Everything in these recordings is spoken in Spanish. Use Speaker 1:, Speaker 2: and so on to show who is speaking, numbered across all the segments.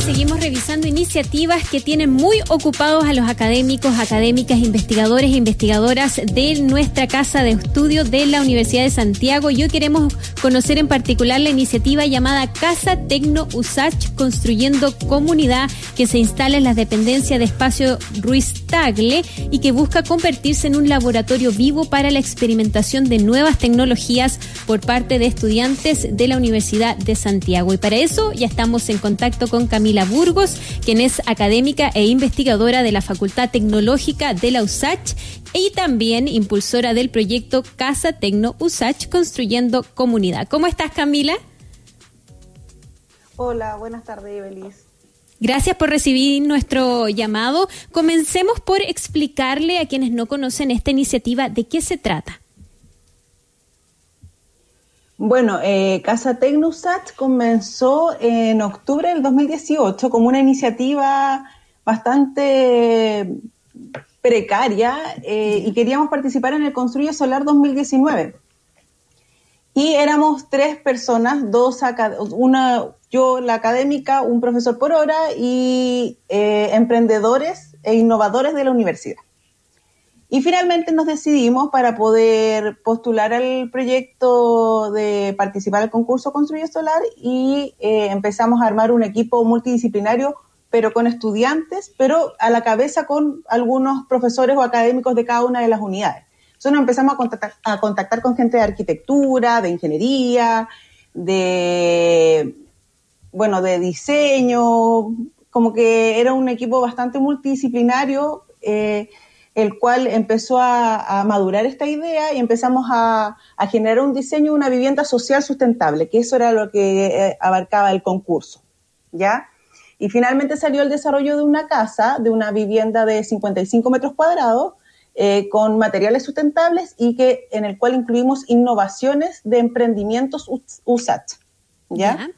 Speaker 1: seguimos revisando iniciativas que tienen muy ocupados a los académicos, académicas, investigadores e investigadoras de nuestra casa de estudio de la Universidad de Santiago. Y hoy queremos conocer en particular la iniciativa llamada Casa Tecno Usach Construyendo Comunidad, que se instala en las dependencias de espacio Ruiz Tagle y que busca convertirse en un laboratorio vivo para la experimentación de nuevas tecnologías por parte de estudiantes de la Universidad de Santiago. Y para eso ya estamos en contacto con Camila Burgos, quien es académica e investigadora de la Facultad Tecnológica de la USACH y también impulsora del proyecto Casa Tecno USACH Construyendo Comunidad. ¿Cómo estás, Camila?
Speaker 2: Hola, buenas tardes, Evelis.
Speaker 1: Gracias por recibir nuestro llamado. Comencemos por explicarle a quienes no conocen esta iniciativa de qué se trata.
Speaker 2: Bueno, eh, Casa Tecnusat comenzó en octubre del 2018 como una iniciativa bastante precaria eh, y queríamos participar en el Construye Solar 2019. Y éramos tres personas, dos una, yo la académica, un profesor por hora y eh, emprendedores e innovadores de la universidad. Y finalmente nos decidimos para poder postular al proyecto de participar al concurso Construye Solar y eh, empezamos a armar un equipo multidisciplinario, pero con estudiantes, pero a la cabeza con algunos profesores o académicos de cada una de las unidades. Entonces nos empezamos a contactar, a contactar con gente de arquitectura, de ingeniería, de, bueno, de diseño, como que era un equipo bastante multidisciplinario. Eh, el cual empezó a, madurar esta idea y empezamos a, generar un diseño de una vivienda social sustentable, que eso era lo que eh, abarcaba el concurso, ¿ya? Y finalmente salió el desarrollo de una casa, de una vivienda de 55 metros cuadrados, eh, con materiales sustentables y que en el cual incluimos innovaciones de emprendimientos USAT, ¿ya?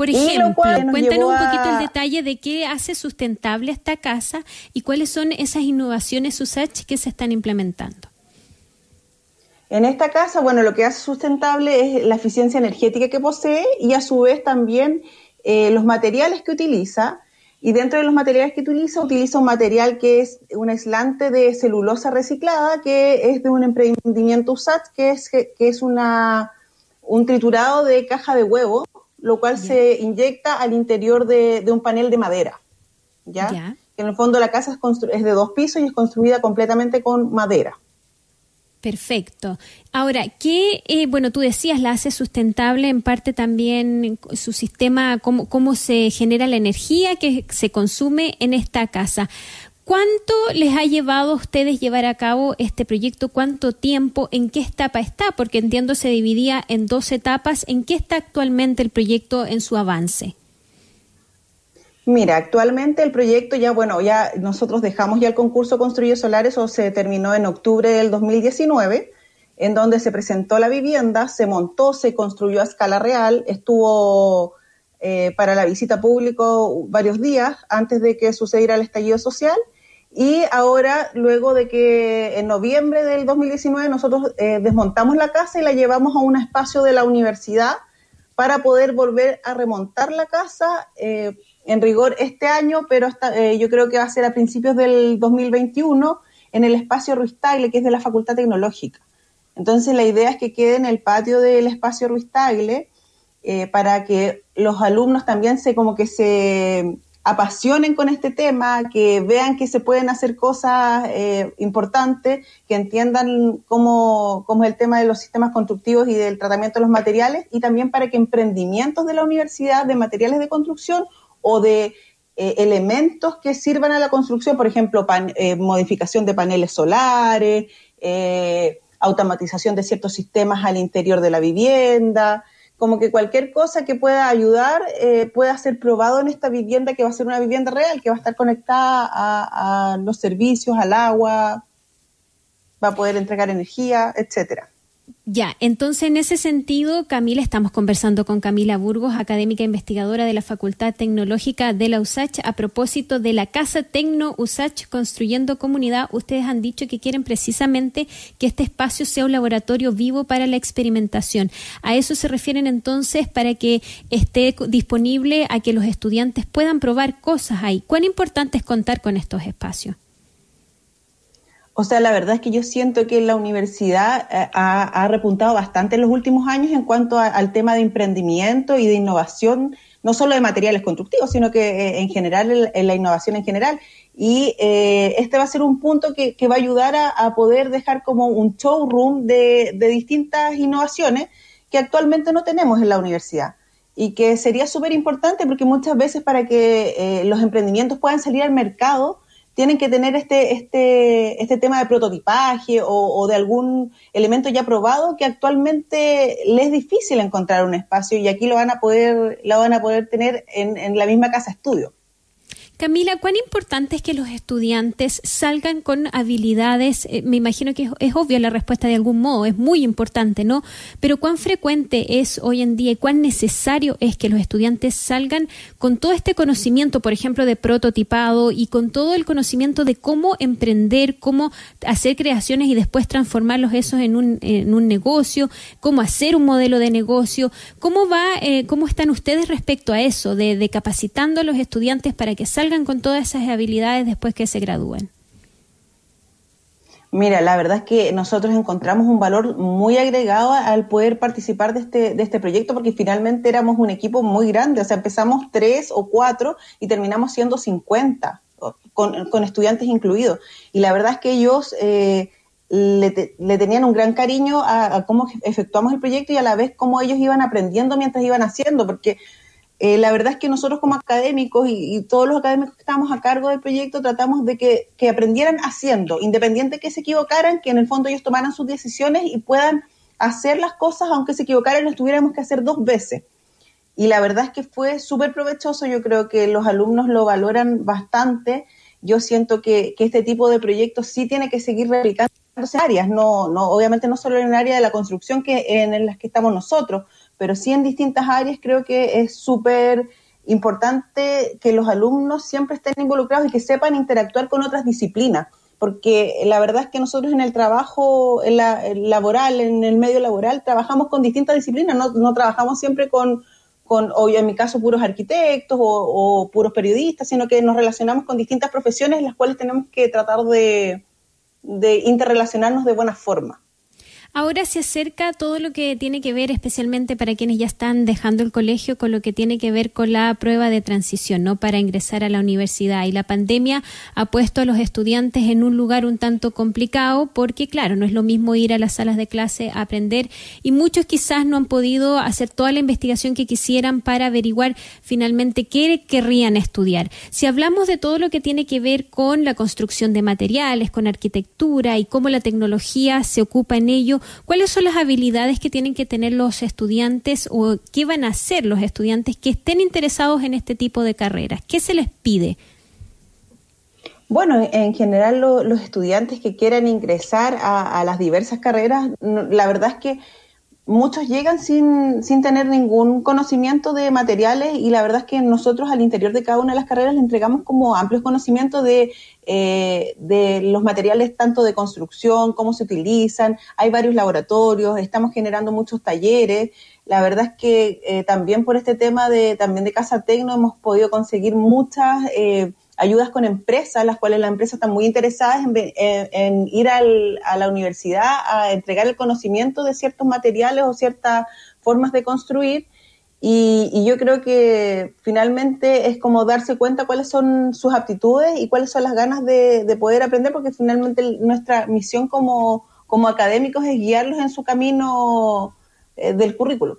Speaker 1: Por ejemplo, cuéntanos un poquito el detalle de qué hace sustentable esta casa y cuáles son esas innovaciones USACH que se están implementando.
Speaker 2: En esta casa, bueno, lo que hace sustentable es la eficiencia energética que posee y a su vez también eh, los materiales que utiliza. Y dentro de los materiales que utiliza, utiliza un material que es un aislante de celulosa reciclada, que es de un emprendimiento USAT, que es, que, es una, un triturado de caja de huevo, lo cual se inyecta al interior de, un panel de madera. ¿ya? Que en el fondo la casa es, es de dos pisos y es construida completamente con madera.
Speaker 1: Perfecto. Ahora, ¿qué, eh, bueno, tú decías, la hace sustentable en parte también su sistema, cómo, cómo se genera la energía que se consume en esta casa. ¿Cuánto les ha llevado a ustedes llevar a cabo este proyecto? ¿Cuánto tiempo? ¿En qué etapa está? Porque entiendo se dividía en dos etapas. ¿En qué está actualmente el proyecto en su avance?
Speaker 2: Mira, actualmente el proyecto ya, bueno, ya nosotros dejamos ya el concurso Construye Solares o se terminó en octubre del 2019, en donde se presentó la vivienda, se montó, se construyó a escala real, estuvo eh, para la visita público varios días antes de que sucediera el estallido social y ahora, luego de que en noviembre del 2019 nosotros eh, desmontamos la casa y la llevamos a un espacio de la universidad para poder volver a remontar la casa eh, en rigor este año, pero hasta, eh, yo creo que va a ser a principios del 2021 en el espacio Ruiz Tagle, que es de la Facultad Tecnológica. Entonces la idea es que quede en el patio del espacio Ruiz Tagle para que los alumnos también se como que se apasionen con este tema, que vean que se pueden hacer cosas eh, importantes, que entiendan cómo, cómo, es el tema de los sistemas constructivos y del tratamiento de los materiales, y también para que emprendimientos de la universidad de materiales de construcción o de eh, elementos que sirvan a la construcción, por ejemplo, eh, modificación de paneles solares, automatización de ciertos sistemas al interior de la vivienda, como que cualquier cosa que pueda ayudar eh, pueda ser probado en esta vivienda que va a ser una vivienda real, que va a estar conectada a, los servicios, al agua, va a poder entregar energía, etcétera.
Speaker 1: Ya, entonces en ese sentido, Camila, estamos conversando con Camila Burgos, académica investigadora de la Facultad Tecnológica de la USACH, a propósito de la Casa Tecno USACH Construyendo Comunidad. Ustedes han dicho que quieren precisamente que este espacio sea un laboratorio vivo para la experimentación. A eso se refieren entonces para que esté disponible a que los estudiantes puedan probar cosas ahí. ¿Cuán importante es contar con estos espacios?
Speaker 2: O sea, la verdad es que yo siento que la universidad eh, ha, repuntado bastante en los últimos años en cuanto al tema de emprendimiento y de innovación, no solo de materiales constructivos, sino que eh, en general, en la innovación en general. Y eh, este va a ser un punto que, va a ayudar a, poder dejar como un showroom de, distintas innovaciones que actualmente no tenemos en la universidad y que sería súper importante porque muchas veces para que los emprendimientos puedan salir al mercado, tienen que tener este, este, este tema de prototipaje o, de algún elemento ya probado que actualmente les es difícil encontrar un espacio y aquí lo van a poder, lo van a poder tener en, en la misma casa estudio.
Speaker 1: Camila, ¿cuán importante es que los estudiantes salgan con habilidades? Eh, me imagino que es, obvia la respuesta de algún modo, es muy importante, ¿no? Pero ¿cuán frecuente es hoy en día y cuán necesario es que los estudiantes salgan con todo este conocimiento, por ejemplo, de prototipado y con todo el conocimiento de cómo emprender, cómo hacer creaciones y después transformarlos esos en un, en un negocio, cómo hacer un modelo de negocio? ¿Cómo va, eh, cómo están ustedes respecto a eso, de, de capacitando a los estudiantes para que salgan con todas esas habilidades después que se gradúen?
Speaker 2: Mira, la verdad es que nosotros encontramos un valor muy agregado al poder participar de este, de este proyecto porque finalmente éramos un equipo muy grande, o sea, empezamos tres o cuatro y terminamos siendo 50, con, estudiantes incluidos. Y la verdad es que ellos eh, le, tenían un gran cariño a, a, cómo efectuamos el proyecto y a la vez cómo ellos iban aprendiendo mientras iban haciendo, porque eh, la verdad es que nosotros como académicos y, todos los académicos que estamos a cargo del proyecto tratamos de que, aprendieran haciendo, independiente que se equivocaran, que en el fondo ellos tomaran sus decisiones y puedan hacer las cosas aunque se equivocaran las tuviéramos que hacer dos veces. Y la verdad es que fue súper provechoso, yo creo que los alumnos lo valoran bastante. Yo siento que, este tipo de proyectos sí tiene que seguir replicándose en áreas, no, no, obviamente no solo en el área de la construcción que en las que estamos nosotros, pero sí en distintas áreas creo que es súper importante que los alumnos siempre estén involucrados y que sepan interactuar con otras disciplinas, porque la verdad es que nosotros en el trabajo en la, laboral, en el medio laboral, trabajamos con distintas disciplinas, no, trabajamos siempre con, con, o en mi caso, puros arquitectos o, puros periodistas, sino que nos relacionamos con distintas profesiones en las cuales tenemos que tratar de, de interrelacionarnos de buena forma.
Speaker 1: Ahora se acerca todo lo que tiene que ver, especialmente para quienes ya están dejando el colegio, con lo que tiene que ver con la prueba de transición, ¿no? Para ingresar a la universidad. Y la pandemia ha puesto a los estudiantes en un lugar un tanto complicado, porque, claro, no es lo mismo ir a las salas de clase a aprender, y muchos quizás no han podido hacer toda la investigación que quisieran para averiguar finalmente qué querrían estudiar. Si hablamos de todo lo que tiene que ver con la construcción de materiales, con arquitectura y cómo la tecnología se ocupa en ello, ¿cuáles son las habilidades que tienen que tener los estudiantes o qué van a hacer los estudiantes que estén interesados en este tipo de carreras? ¿Qué se les pide?
Speaker 2: Bueno, en general los estudiantes que quieran ingresar a, las diversas carreras, la verdad es que muchos llegan sin, sin tener ningún conocimiento de materiales y la verdad es que nosotros al interior de cada una de las carreras le entregamos como amplios conocimientos de, eh, de los materiales tanto de construcción, cómo se utilizan, hay varios laboratorios, estamos generando muchos talleres. La verdad es que eh, también por este tema de también de Casa Tecno hemos podido conseguir muchas eh, ayudas con empresas, las cuales las empresas están muy interesadas en, ir a la universidad a entregar el conocimiento de ciertos materiales o ciertas formas de construir. Y, yo creo que finalmente es como darse cuenta cuáles son sus aptitudes y cuáles son las ganas de, poder aprender, porque finalmente nuestra misión como, como académicos es guiarlos en su camino eh, del currículum.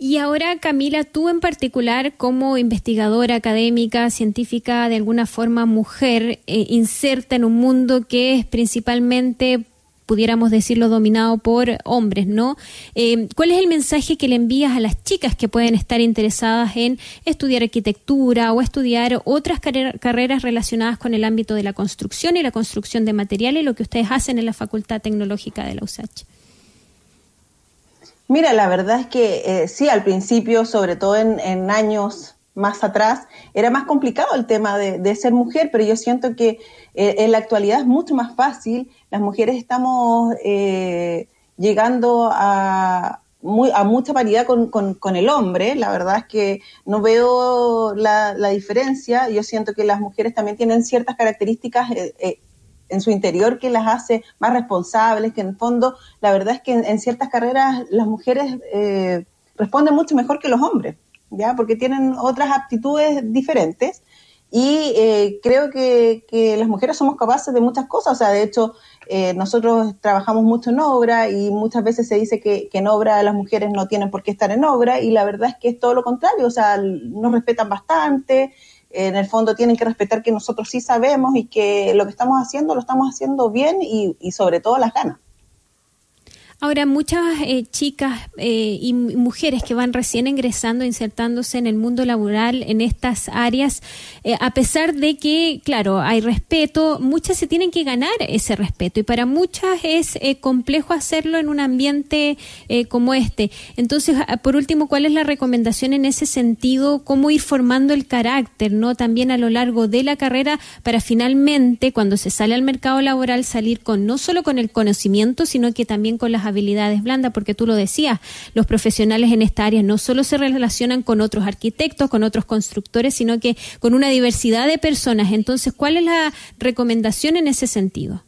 Speaker 1: Y ahora, Camila, tú en particular, como investigadora académica, científica, de alguna forma mujer, eh, inserta en un mundo que es principalmente pudiéramos decirlo, dominado por hombres, ¿no? Eh, ¿Cuál es el mensaje que le envías a las chicas que pueden estar interesadas en estudiar arquitectura o estudiar otras carreras relacionadas con el ámbito de la construcción y la construcción de materiales, lo que ustedes hacen en la Facultad Tecnológica de la USACH?
Speaker 2: Mira, la verdad es que eh, sí, al principio, sobre todo en, años más atrás, era más complicado el tema de, ser mujer, pero yo siento que eh, en la actualidad es mucho más fácil. Las mujeres estamos eh, llegando a, mucha paridad con, el hombre. La verdad es que no veo la, diferencia. Yo siento que las mujeres también tienen ciertas características en su interior que las hace más responsables, que en el fondo la verdad es que en, ciertas carreras las mujeres eh, responden mucho mejor que los hombres, ¿ya? Porque tienen otras aptitudes diferentes y eh, creo que, las mujeres somos capaces de muchas cosas, o sea, de hecho eh, nosotros trabajamos mucho en obra y muchas veces se dice que, que, en obra las mujeres no tienen por qué estar en obra y la verdad es que es todo lo contrario, o sea, nos respetan bastante, en el fondo tienen que respetar que nosotros sí sabemos y que lo que estamos haciendo lo estamos haciendo bien y, sobre todo las ganas.
Speaker 1: Ahora, muchas eh, chicas eh, y mujeres que van recién ingresando, insertándose en el mundo laboral en estas áreas, eh, a pesar de que, claro, hay respeto, muchas se tienen que ganar ese respeto y para muchas es complejo hacerlo en un ambiente como este. Entonces, por último, ¿cuál es la recomendación en ese sentido? ¿Cómo ir formando el carácter, no? También a lo largo de la carrera para finalmente, cuando se sale al mercado laboral, salir con no solo con el conocimiento, sino que también con las habilidades blandas, porque tú lo decías, los profesionales en esta área no solo se relacionan con otros arquitectos, con otros constructores, sino que con una diversidad de personas. Entonces, ¿cuál es la recomendación en ese sentido?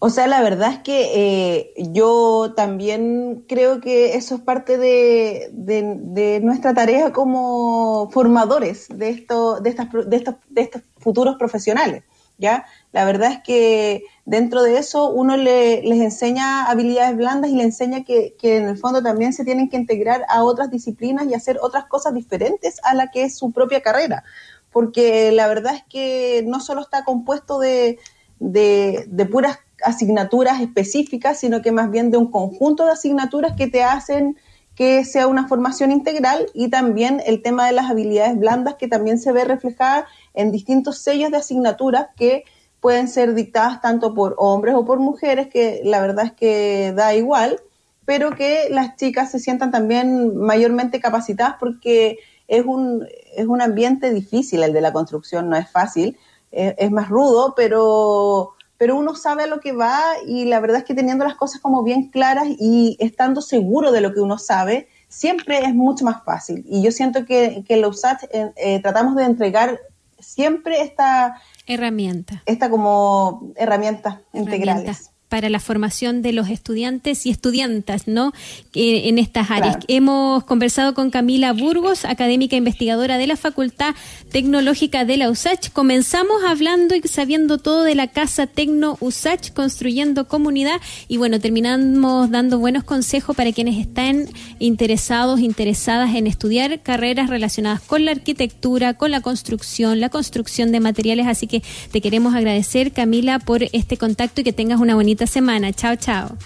Speaker 2: O sea, la verdad es que eh, yo también creo que eso es parte de, de, nuestra tarea como formadores de, esto, de, estas, de, estos, de estos futuros profesionales. ¿Ya? La verdad es que dentro de eso uno le, les enseña habilidades blandas y le enseña que, en el fondo también se tienen que integrar a otras disciplinas y hacer otras cosas diferentes a la que es su propia carrera. Porque la verdad es que no solo está compuesto de, de puras asignaturas específicas, sino que más bien de un conjunto de asignaturas que te hacen que sea una formación integral y también el tema de las habilidades blandas que también se ve reflejada en distintos sellos de asignaturas que pueden ser dictadas tanto por hombres o por mujeres, que la verdad es que da igual, pero que las chicas se sientan también mayormente capacitadas porque es un, es un ambiente difícil el de la construcción, no es fácil, es, más rudo, pero, pero uno sabe a lo que va y la verdad es que teniendo las cosas como bien claras y estando seguro de lo que uno sabe, siempre es mucho más fácil. Y yo siento que, que en la USAT eh, eh, tratamos de entregar siempre esta
Speaker 1: herramienta.
Speaker 2: Esta como herramientas integrales
Speaker 1: para la formación de los estudiantes y estudiantas ¿no? en estas áreas. Hemos conversado con Camila Burgos, académica investigadora de la Facultad Tecnológica de la USACH. Comenzamos hablando y sabiendo todo de la Casa Tecno USACH, construyendo comunidad y bueno, terminamos dando buenos consejos para quienes están interesados, interesadas en estudiar carreras relacionadas con la arquitectura, con la construcción, la construcción de materiales. Así que te queremos agradecer, Camila, por este contacto y que tengas una bonita semana. Chao, chao.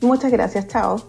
Speaker 2: Muchas gracias, chao.